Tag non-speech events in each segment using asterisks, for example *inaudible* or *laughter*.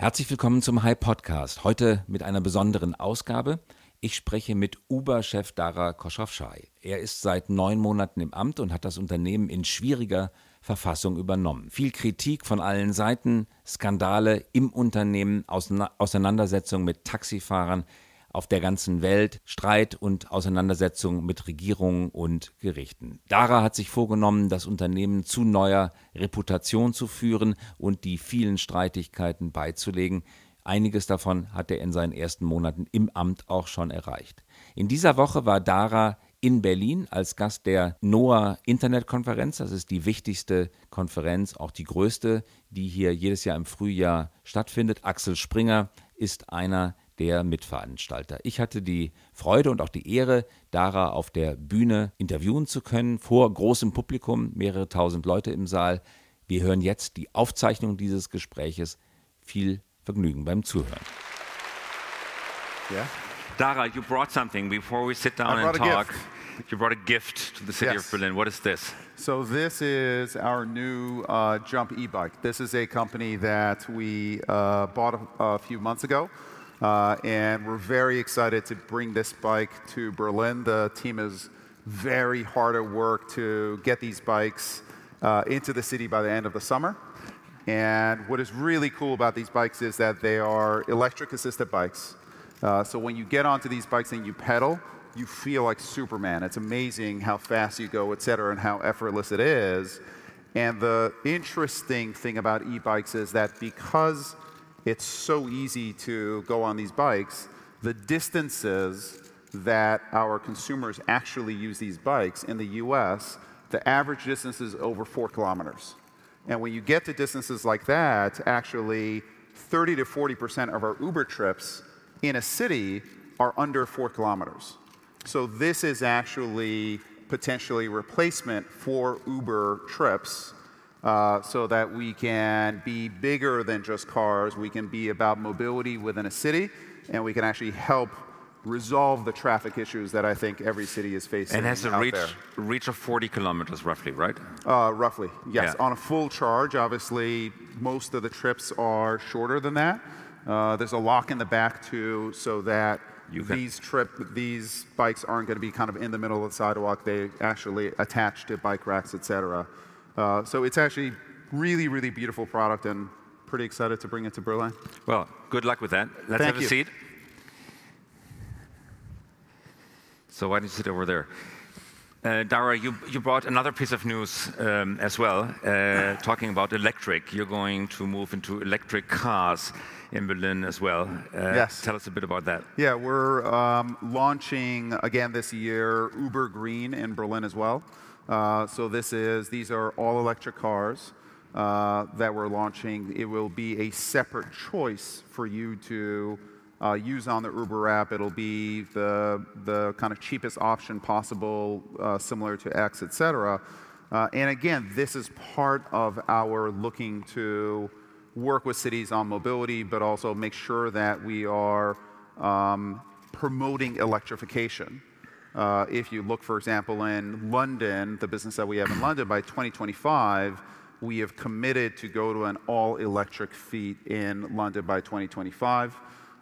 Herzlich willkommen zum High Podcast. Heute mit einer besonderen Ausgabe. Ich spreche mit Uber-Chef Dara Koschowschai. Er ist seit neun Monaten im Amt und hat das Unternehmen in schwieriger Verfassung übernommen. Viel Kritik von allen Seiten, Skandale im Unternehmen, Auseinandersetzungen mit Taxifahrern, auf der ganzen Welt Streit und Auseinandersetzungen mit Regierungen und Gerichten. Dara hat sich vorgenommen, das Unternehmen zu neuer Reputation zu führen und die vielen Streitigkeiten beizulegen. Einiges davon hat er in seinen ersten Monaten im Amt auch schon erreicht. In dieser Woche war Dara in Berlin als Gast der NOAA Internetkonferenz. Das ist die wichtigste Konferenz, auch die größte, die hier jedes Jahr im Frühjahr stattfindet. Axel Springer ist einer der Mitveranstalter. Ich hatte die Freude und auch die Ehre, Dara auf der Bühne interviewen zu können, vor großem Publikum, mehrere tausend Leute im Saal. Wir hören jetzt die Aufzeichnung dieses Gespräches. Viel Vergnügen beim Zuhören. Yeah. Dara, you brought something before we sit down and talk. You brought a gift to the city yes. of Berlin. What is this? So this is our new uh, Jump e-bike. This is a company that we uh, bought a, a few months ago. Uh, and we're very excited to bring this bike to Berlin. The team is very hard at work to get these bikes uh, into the city by the end of the summer. And what is really cool about these bikes is that they are electric assisted bikes. Uh, so when you get onto these bikes and you pedal, you feel like Superman. It's amazing how fast you go, et cetera, and how effortless it is. And the interesting thing about e bikes is that because it's so easy to go on these bikes. The distances that our consumers actually use these bikes in the US, the average distance is over four kilometers. And when you get to distances like that, actually 30 to 40% of our Uber trips in a city are under four kilometers. So this is actually potentially replacement for Uber trips uh, so that we can be bigger than just cars. We can be about mobility within a city, and we can actually help resolve the traffic issues that I think every city is facing. And has a reach, there. reach of 40 kilometers, roughly, right? Uh, roughly, yes. Yeah. On a full charge, obviously, most of the trips are shorter than that. Uh, there's a lock in the back too, so that these trip these bikes aren't going to be kind of in the middle of the sidewalk. They actually attach to bike racks, etc. Uh, so it's actually really, really beautiful product and pretty excited to bring it to Berlin. Well, good luck with that. Let's Thank have a seat. So why don't you sit over there? Uh, Dara, you, you brought another piece of news um, as well, uh, *laughs* talking about electric. You're going to move into electric cars in Berlin as well. Uh, yes. Tell us a bit about that. Yeah, we're um, launching again this year Uber Green in Berlin as well. Uh, so this is, these are all electric cars uh, that we're launching. It will be a separate choice for you to uh, use on the Uber app. It'll be the, the kind of cheapest option possible, uh, similar to X, et cetera. Uh, and again, this is part of our looking to work with cities on mobility, but also make sure that we are um, promoting electrification. Uh, if you look, for example, in London, the business that we have in London, by 2025, we have committed to go to an all electric fleet in London by 2025.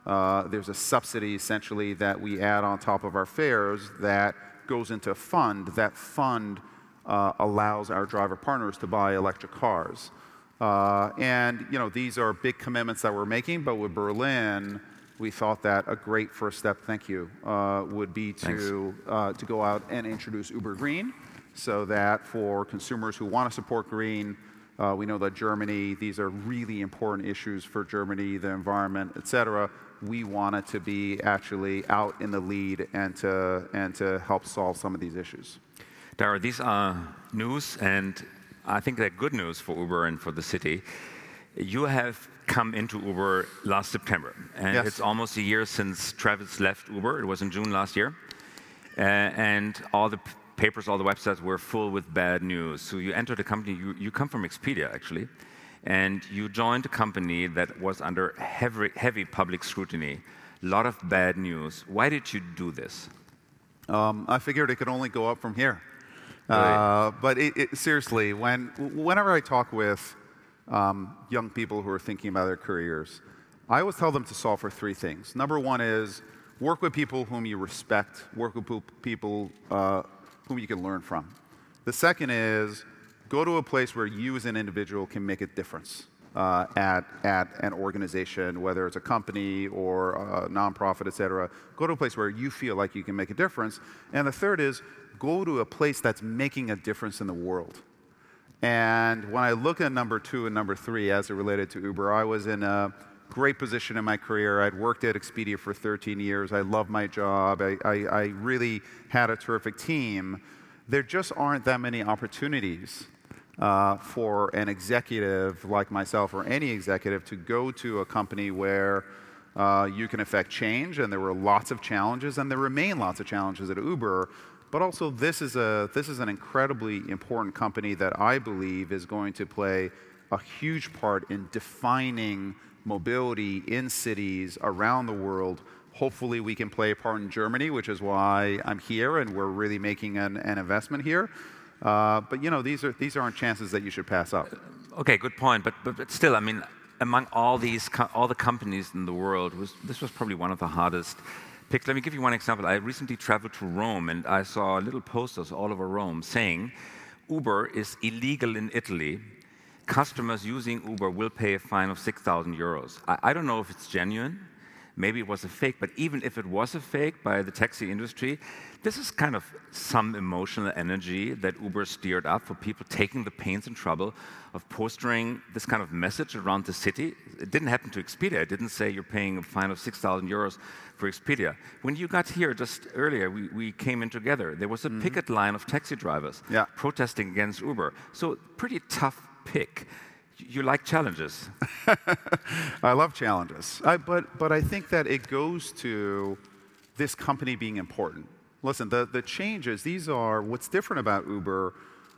Uh, there's a subsidy essentially that we add on top of our fares that goes into a fund. That fund uh, allows our driver partners to buy electric cars. Uh, and you know these are big commitments that we're making, but with Berlin, we thought that a great first step, thank you, uh, would be to, uh, to go out and introduce Uber Green so that for consumers who want to support green, uh, we know that Germany, these are really important issues for Germany, the environment, et cetera. We wanted to be actually out in the lead and to, and to help solve some of these issues. Dara, these are news, and I think they're good news for Uber and for the city. You have come into Uber last September, and yes. it's almost a year since Travis left Uber. It was in June last year, uh, and all the papers, all the websites were full with bad news. So you entered a company. You, you come from Expedia, actually, and you joined a company that was under heavy, heavy public scrutiny. A lot of bad news. Why did you do this? Um, I figured it could only go up from here. Right. Uh, but it, it, seriously, when, whenever I talk with um, young people who are thinking about their careers. I always tell them to solve for three things. Number one is work with people whom you respect, work with people uh, whom you can learn from. The second is go to a place where you as an individual can make a difference uh, at, at an organization, whether it's a company or a nonprofit, et cetera. Go to a place where you feel like you can make a difference. And the third is go to a place that's making a difference in the world. And when I look at number two and number three as it related to Uber, I was in a great position in my career. I'd worked at Expedia for 13 years. I loved my job. I, I, I really had a terrific team. There just aren't that many opportunities uh, for an executive like myself or any executive to go to a company where uh, you can affect change, and there were lots of challenges, and there remain lots of challenges at Uber. But also, this is, a, this is an incredibly important company that I believe is going to play a huge part in defining mobility in cities around the world. Hopefully, we can play a part in Germany, which is why I'm here, and we're really making an, an investment here. Uh, but you know, these are these aren't chances that you should pass up. Okay, good point. But but, but still, I mean, among all these all the companies in the world, was, this was probably one of the hardest Let me give you one example. I recently traveled to Rome, and I saw little posters all over Rome saying, "Uber is illegal in Italy." Customers using Uber will pay a fine of 6,000 euros. I, I don't know if it's genuine maybe it was a fake, but even if it was a fake by the taxi industry, this is kind of some emotional energy that Uber steered up for people taking the pains and trouble of postering this kind of message around the city. It didn't happen to Expedia. It didn't say you're paying a fine of 6,000 euros for Expedia. When you got here just earlier, we, we came in together. There was a mm-hmm. picket line of taxi drivers yeah. protesting against Uber. So, pretty tough pick you like challenges. *laughs* I love challenges. I, but, but I think that it goes to this company being important. Listen, the, the changes, these are what's different about Uber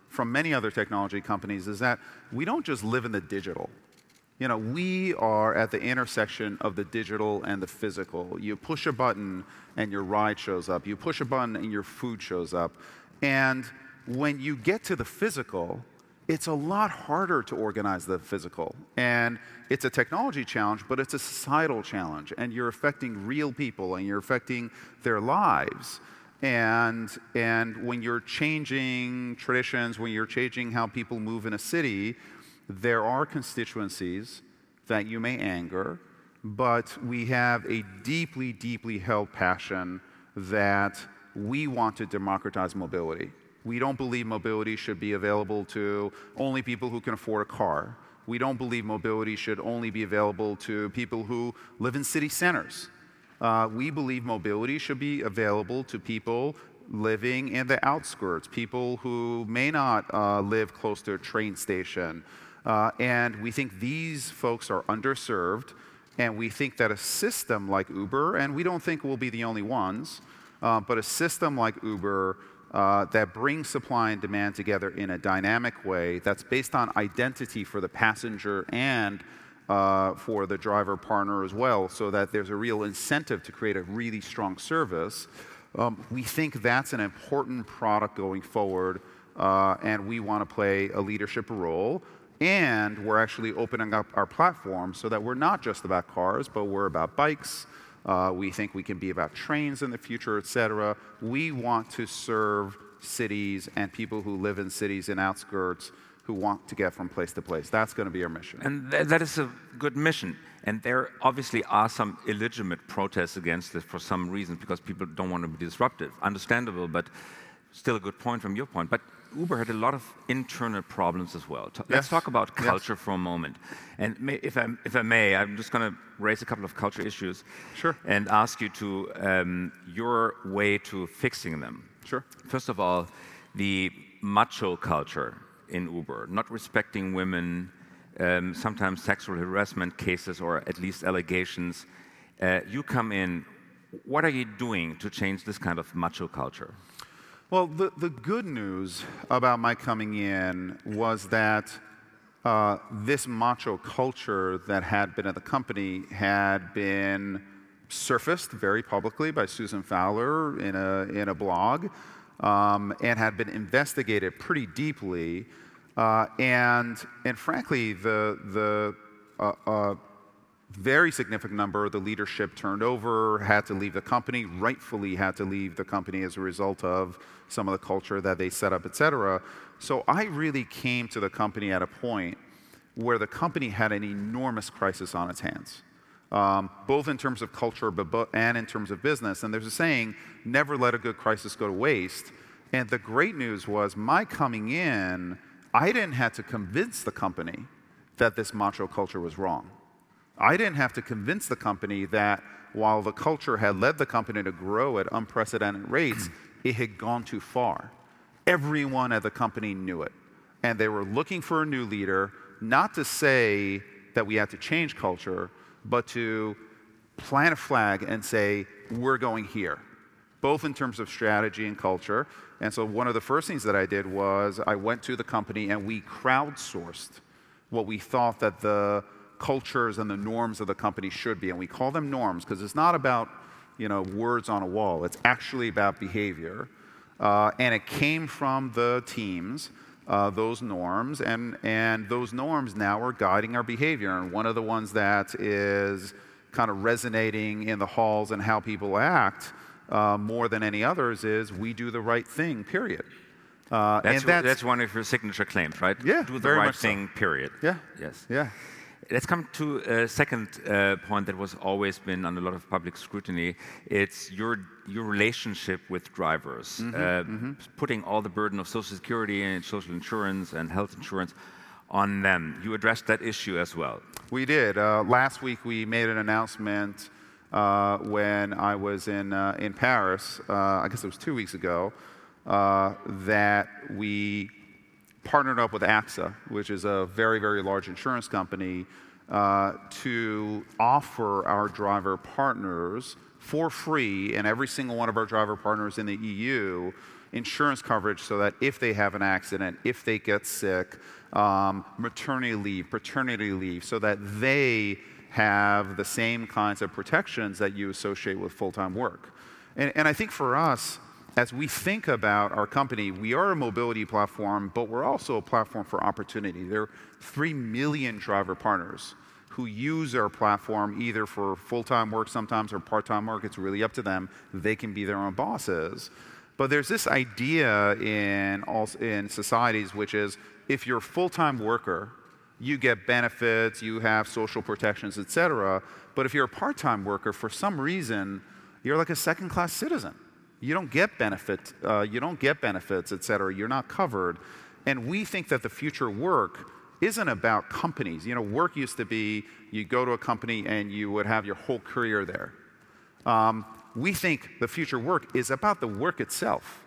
from many other technology companies is that we don't just live in the digital. You know, we are at the intersection of the digital and the physical. You push a button and your ride shows up. You push a button and your food shows up. And when you get to the physical, it's a lot harder to organize the physical. And it's a technology challenge, but it's a societal challenge. And you're affecting real people and you're affecting their lives. And, and when you're changing traditions, when you're changing how people move in a city, there are constituencies that you may anger, but we have a deeply, deeply held passion that we want to democratize mobility. We don't believe mobility should be available to only people who can afford a car. We don't believe mobility should only be available to people who live in city centers. Uh, we believe mobility should be available to people living in the outskirts, people who may not uh, live close to a train station. Uh, and we think these folks are underserved. And we think that a system like Uber, and we don't think we'll be the only ones, uh, but a system like Uber uh, that brings supply and demand together in a dynamic way that's based on identity for the passenger and uh, for the driver partner as well, so that there's a real incentive to create a really strong service. Um, we think that's an important product going forward, uh, and we want to play a leadership role. And we're actually opening up our platform so that we're not just about cars, but we're about bikes, uh, we think we can be about trains in the future, et cetera. We want to serve cities and people who live in cities and outskirts who want to get from place to place. That's going to be our mission. And th- that is a good mission. And there obviously are some illegitimate protests against this for some reasons because people don't want to be disruptive. Understandable, but still a good point from your point. But Uber had a lot of internal problems as well. Let's talk about culture yes. for a moment. And may, if, I, if I may, I'm just going to raise a couple of culture issues. Sure. And ask you to um, your way to fixing them. Sure. First of all, the macho culture in Uber, not respecting women, um, sometimes sexual harassment cases or at least allegations. Uh, you come in. What are you doing to change this kind of macho culture? Well, the, the good news about my coming in was that uh, this macho culture that had been at the company had been surfaced very publicly by Susan Fowler in a, in a blog um, and had been investigated pretty deeply. Uh, and, and frankly, the, the uh, uh very significant number of the leadership turned over, had to leave the company, rightfully had to leave the company as a result of some of the culture that they set up, et cetera. So I really came to the company at a point where the company had an enormous crisis on its hands, um, both in terms of culture but, and in terms of business. And there's a saying, never let a good crisis go to waste. And the great news was my coming in, I didn't have to convince the company that this macho culture was wrong. I didn't have to convince the company that while the culture had led the company to grow at unprecedented rates, *clears throat* it had gone too far. Everyone at the company knew it. And they were looking for a new leader, not to say that we had to change culture, but to plant a flag and say, we're going here, both in terms of strategy and culture. And so one of the first things that I did was I went to the company and we crowdsourced what we thought that the cultures and the norms of the company should be. And we call them norms because it's not about you know, words on a wall, it's actually about behavior. Uh, and it came from the teams, uh, those norms, and, and those norms now are guiding our behavior. And one of the ones that is kind of resonating in the halls and how people act uh, more than any others is we do the right thing, period. Uh, that's, that's, that's, one of your signature claims, right? Yeah, do the right thing, so. period. Yeah. Yes. Yeah. Let's come to a second uh, point that was always been under a lot of public scrutiny. It's your your relationship with drivers, mm -hmm, uh, mm -hmm. putting all the burden of Social Security and social insurance and health insurance on them. You addressed that issue as well. We did. Uh, last week we made an announcement uh, when I was in uh, in Paris. Uh, I guess it was two weeks ago that we partnered up with AXA, which is a very, very large insurance company, uh, to offer our driver partners for free, and every single one of our driver partners in the EU, insurance coverage so that if they have an accident, if they get sick, um, maternity leave, paternity leave, so that they have the same kinds of protections that you associate with full time work. And, and I think for us, as we think about our company, we are a mobility platform, but we're also a platform for opportunity. There are 3 million driver partners who use our platform either for full time work sometimes or part time work. It's really up to them. They can be their own bosses. But there's this idea in, in societies, which is if you're a full time worker, you get benefits, you have social protections, et cetera. But if you're a part time worker, for some reason, you're like a second class citizen you don't get benefit, uh, you don't get benefits, et cetera. You're not covered. And we think that the future work isn't about companies. You know, work used to be you go to a company and you would have your whole career there. Um, we think the future work is about the work itself.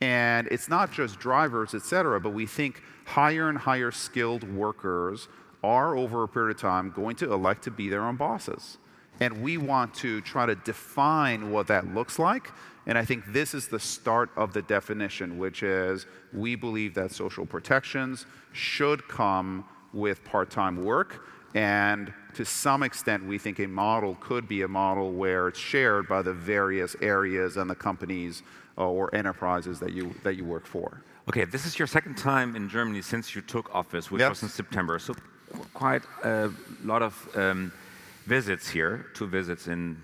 And it's not just drivers, et cetera, but we think higher and higher skilled workers are, over a period of time, going to elect to be their own bosses. And we want to try to define what that looks like and I think this is the start of the definition, which is we believe that social protections should come with part time work. And to some extent, we think a model could be a model where it's shared by the various areas and the companies uh, or enterprises that you, that you work for. Okay, this is your second time in Germany since you took office, which yep. was in September. So, quite a lot of um, visits here, two visits in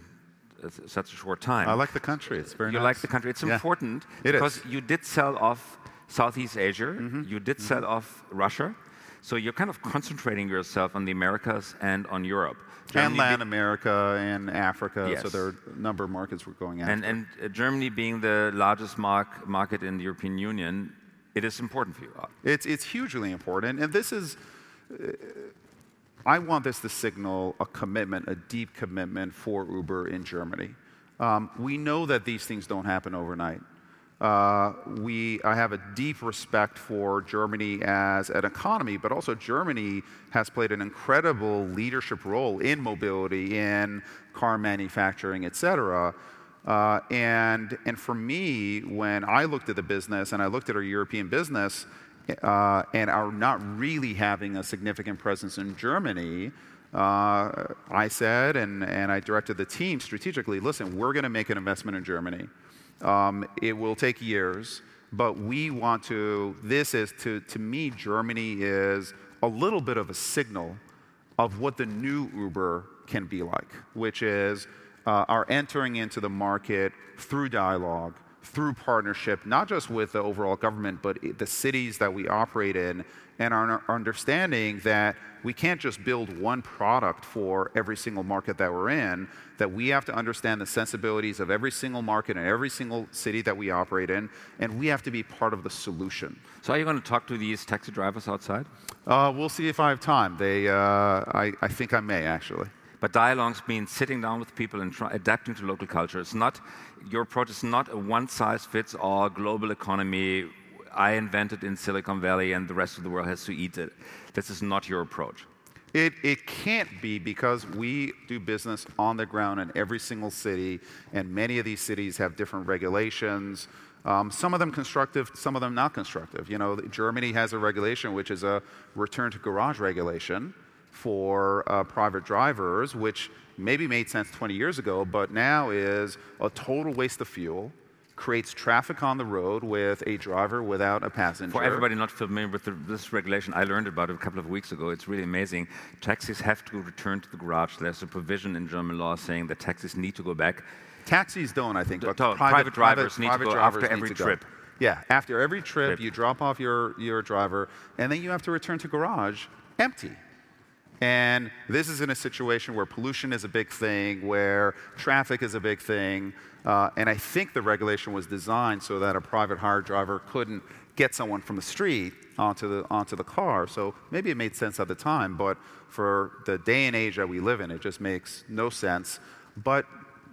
such a short time. I like the country. It's very you nice. like the country. It's yeah. important it because is. you did sell off Southeast Asia. Mm -hmm. You did mm -hmm. sell off Russia. So you're kind of concentrating yourself on the Americas and on Europe. Germany and Latin America and Africa. Yes. So there are a number of markets we're going after. And, and uh, Germany being the largest mark, market in the European Union, it is important for you. It's, it's hugely important. And this is. Uh, I want this to signal a commitment, a deep commitment for Uber in Germany. Um, we know that these things don't happen overnight. Uh, we, I have a deep respect for Germany as an economy, but also Germany has played an incredible leadership role in mobility, in car manufacturing, et cetera. Uh, and, and for me, when I looked at the business and I looked at our European business, uh, and are not really having a significant presence in Germany, uh, I said, and, and I directed the team strategically listen, we're going to make an investment in Germany. Um, it will take years, but we want to, this is, to, to me, Germany is a little bit of a signal of what the new Uber can be like, which is uh, our entering into the market through dialogue, through partnership, not just with the overall government, but the cities that we operate in, and our understanding that we can't just build one product for every single market that we're in, that we have to understand the sensibilities of every single market and every single city that we operate in, and we have to be part of the solution. So, are you going to talk to these taxi drivers outside? Uh, we'll see if I have time. They, uh, I, I think I may actually. But dialogues mean sitting down with people and try, adapting to local culture. It's not your approach is not a one-size-fits-all global economy. I invented in Silicon Valley, and the rest of the world has to eat it. This is not your approach. It, it can't be because we do business on the ground in every single city, and many of these cities have different regulations. Um, some of them constructive, some of them not constructive. You know, Germany has a regulation which is a return to garage regulation, for uh, private drivers, which maybe made sense 20 years ago, but now is a total waste of fuel, creates traffic on the road with a driver without a passenger. For everybody not familiar with the, this regulation, I learned about it a couple of weeks ago. It's really amazing. Taxis have to return to the garage. There's a provision in German law saying that taxis need to go back. Taxis don't, I think, but private, private, drivers private, need private to go after every trip. Go. Yeah, after every trip, trip, you drop off your, your driver, and then you have to return to garage empty. And this is in a situation where pollution is a big thing, where traffic is a big thing. Uh, and I think the regulation was designed so that a private hire driver couldn't get someone from the street onto the, onto the car. So maybe it made sense at the time, but for the day and age that we live in, it just makes no sense. But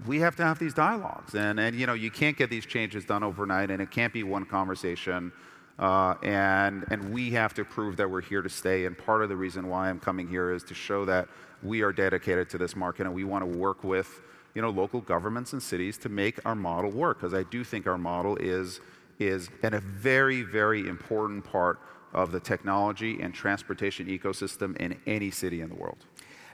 we have to have these dialogues. And, and you know, you can't get these changes done overnight, and it can't be one conversation. Uh, and, and we have to prove that we're here to stay. And part of the reason why I'm coming here is to show that we are dedicated to this market and we want to work with you know, local governments and cities to make our model work. Because I do think our model is, is and a very, very important part of the technology and transportation ecosystem in any city in the world.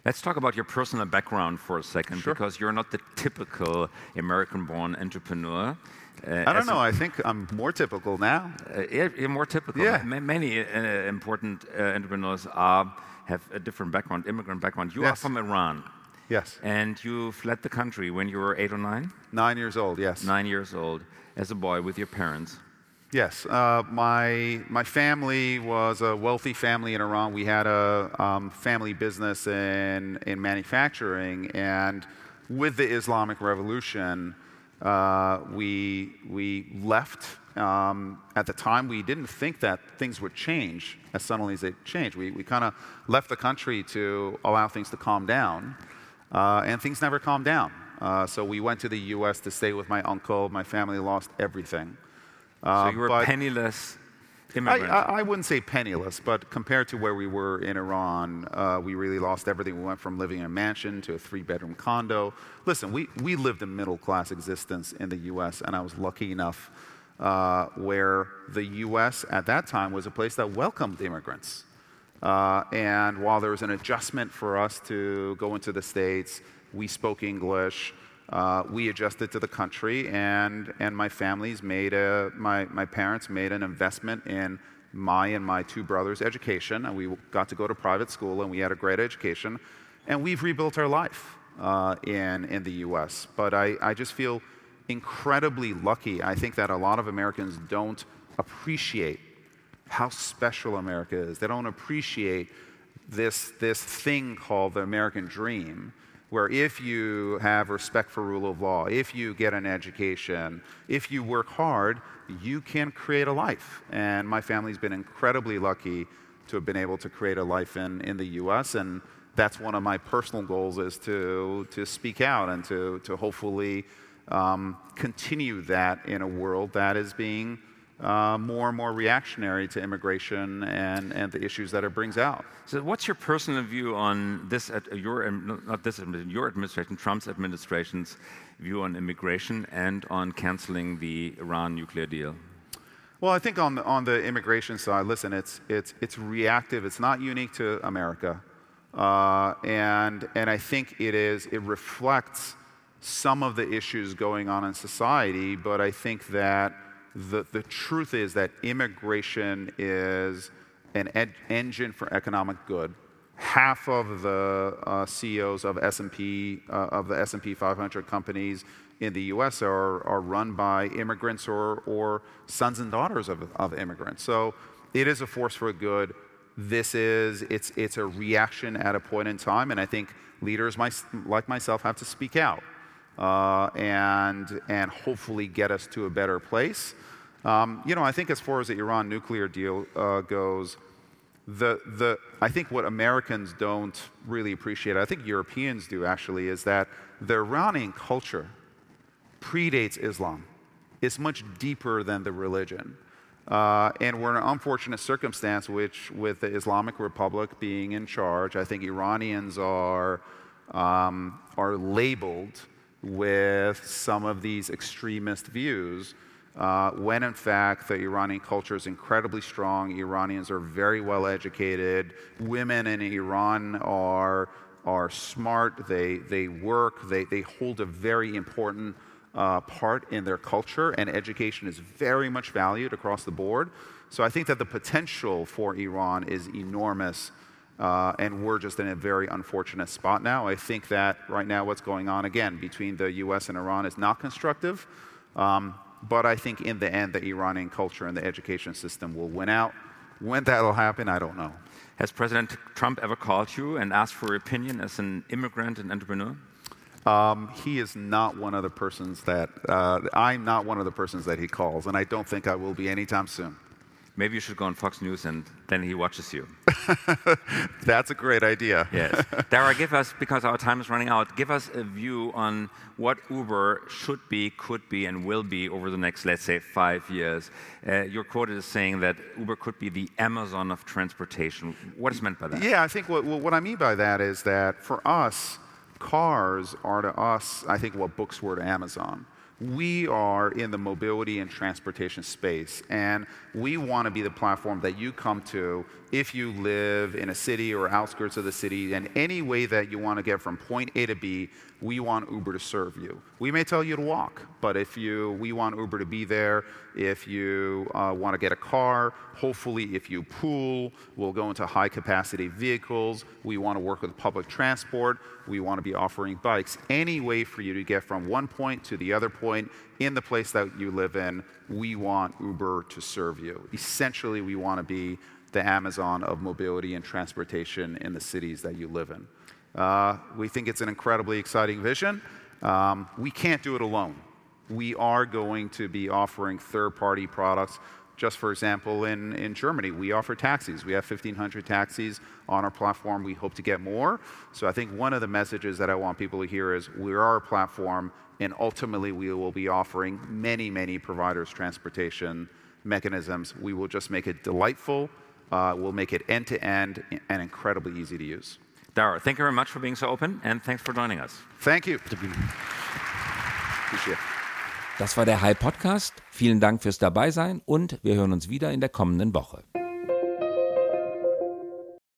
Let's talk about your personal background for a second, sure. because you're not the typical American born entrepreneur. Uh, I don't know. I think I'm more typical now. Uh, you're more typical. Yeah. many uh, important uh, entrepreneurs are, have a different background, immigrant background. You yes. are from Iran. Yes. And you fled the country when you were eight or nine? Nine years old, yes. Nine years old, as a boy with your parents. Yes. Uh, my, my family was a wealthy family in Iran. We had a um, family business in, in manufacturing. And with the Islamic Revolution, uh, we, we left. Um, at the time, we didn't think that things would change as suddenly as they changed. We, we kind of left the country to allow things to calm down, uh, and things never calmed down. Uh, so we went to the US to stay with my uncle. My family lost everything. so you were penniless I, I, I, wouldn't say penniless, but compared to where we were in Iran, uh, we really lost everything. We went from living in a mansion to a three bedroom condo. Listen, we, we lived a middle class existence in the US, and I was lucky enough uh, where the US at that time was a place that welcomed immigrants. Uh, and while there was an adjustment for us to go into the States, we spoke English uh, we adjusted to the country, and, and my family's made a, my, my parents made an investment in my and my two brothers' education, and we got to go to private school, and we had a great education, and we've rebuilt our life uh, in, in the US. But I, I just feel incredibly lucky. I think that a lot of Americans don't appreciate how special America is. They don't appreciate this, this thing called the American dream where if you have respect for rule of law, if you get an education, if you work hard, you can create a life. And my family's been incredibly lucky to have been able to create a life in, in the US. And that's one of my personal goals is to, to speak out and to, to hopefully um, continue that in a world that is being uh, more and more reactionary to immigration and, and the issues that it brings out. So, what's your personal view on this? At your not this your administration, Trump's administration's view on immigration and on canceling the Iran nuclear deal? Well, I think on the, on the immigration side, listen, it's it's it's reactive. It's not unique to America, uh, and and I think it is. It reflects some of the issues going on in society, but I think that the, the truth is that immigration is an ed- engine for economic good, half of the uh, CEOs of S&P uh, of the S&P 500 companies in the U.S. are, are run by immigrants or, or sons and daughters of, of immigrants. So it is a force for good. This is it's it's a reaction at a point in time, and I think leaders my, like myself have to speak out uh, and and hopefully get us to a better place. Um, you know, I think as far as the Iran nuclear deal uh, goes the, the, I think what Americans don't really appreciate, I think Europeans do actually, is that the Iranian culture predates Islam. It's much deeper than the religion. Uh, and we're in an unfortunate circumstance, which, with the Islamic Republic being in charge, I think Iranians are, um, are labeled with some of these extremist views uh, when in fact the Iranian culture is incredibly strong. Iranians are very well educated. Women in Iran are, are smart, they, they work, they, they hold a very important uh, part in their culture, and education is very much valued across the board. So I think that the potential for Iran is enormous. Uh, and we're just in a very unfortunate spot now. I think that right now, what's going on again between the US and Iran is not constructive. Um, but I think in the end, the Iranian culture and the education system will win out. When that'll happen, I don't know. Has President Trump ever called you and asked for your opinion as an immigrant and entrepreneur? Um, he is not one of the persons that, uh, I'm not one of the persons that he calls, and I don't think I will be anytime soon. Maybe you should go on Fox News and then he watches you. *laughs* That's a great idea. yes. Dara, give us, because our time is running out, give us a view on what Uber should be, could be, and will be over the next, let's say, five years. Uh, your quote is saying that Uber could be the Amazon of transportation. What is meant by that? Yeah, I think what, what I mean by that is that for us, cars are to us, I think, what books were to Amazon we are in the mobility and transportation space, and we want to be the platform that you come to if you live in a city or outskirts of the city, and any way that you want to get from point A to B, we want Uber to serve you. We may tell you to walk, but if you, we want Uber to be there. If you uh, want to get a car, hopefully, if you pool, we'll go into high capacity vehicles. We want to work with public transport. We want to be offering bikes. Any way for you to get from one point to the other point in the place that you live in, we want Uber to serve you. Essentially, we want to be the Amazon of mobility and transportation in the cities that you live in. Uh, we think it's an incredibly exciting vision. Um, we can't do it alone. We are going to be offering third party products. Just for example, in, in Germany, we offer taxis. We have 1,500 taxis on our platform. We hope to get more. So I think one of the messages that I want people to hear is we are a platform, and ultimately we will be offering many, many providers transportation mechanisms. We will just make it delightful uh, we'll make it end to end and incredibly easy to use. Dara, thank you very much for being so open and thanks for joining us. Thank you. Das war der High Podcast. Vielen Dank fürs Dabeisein und wir hören uns wieder in der kommenden Woche.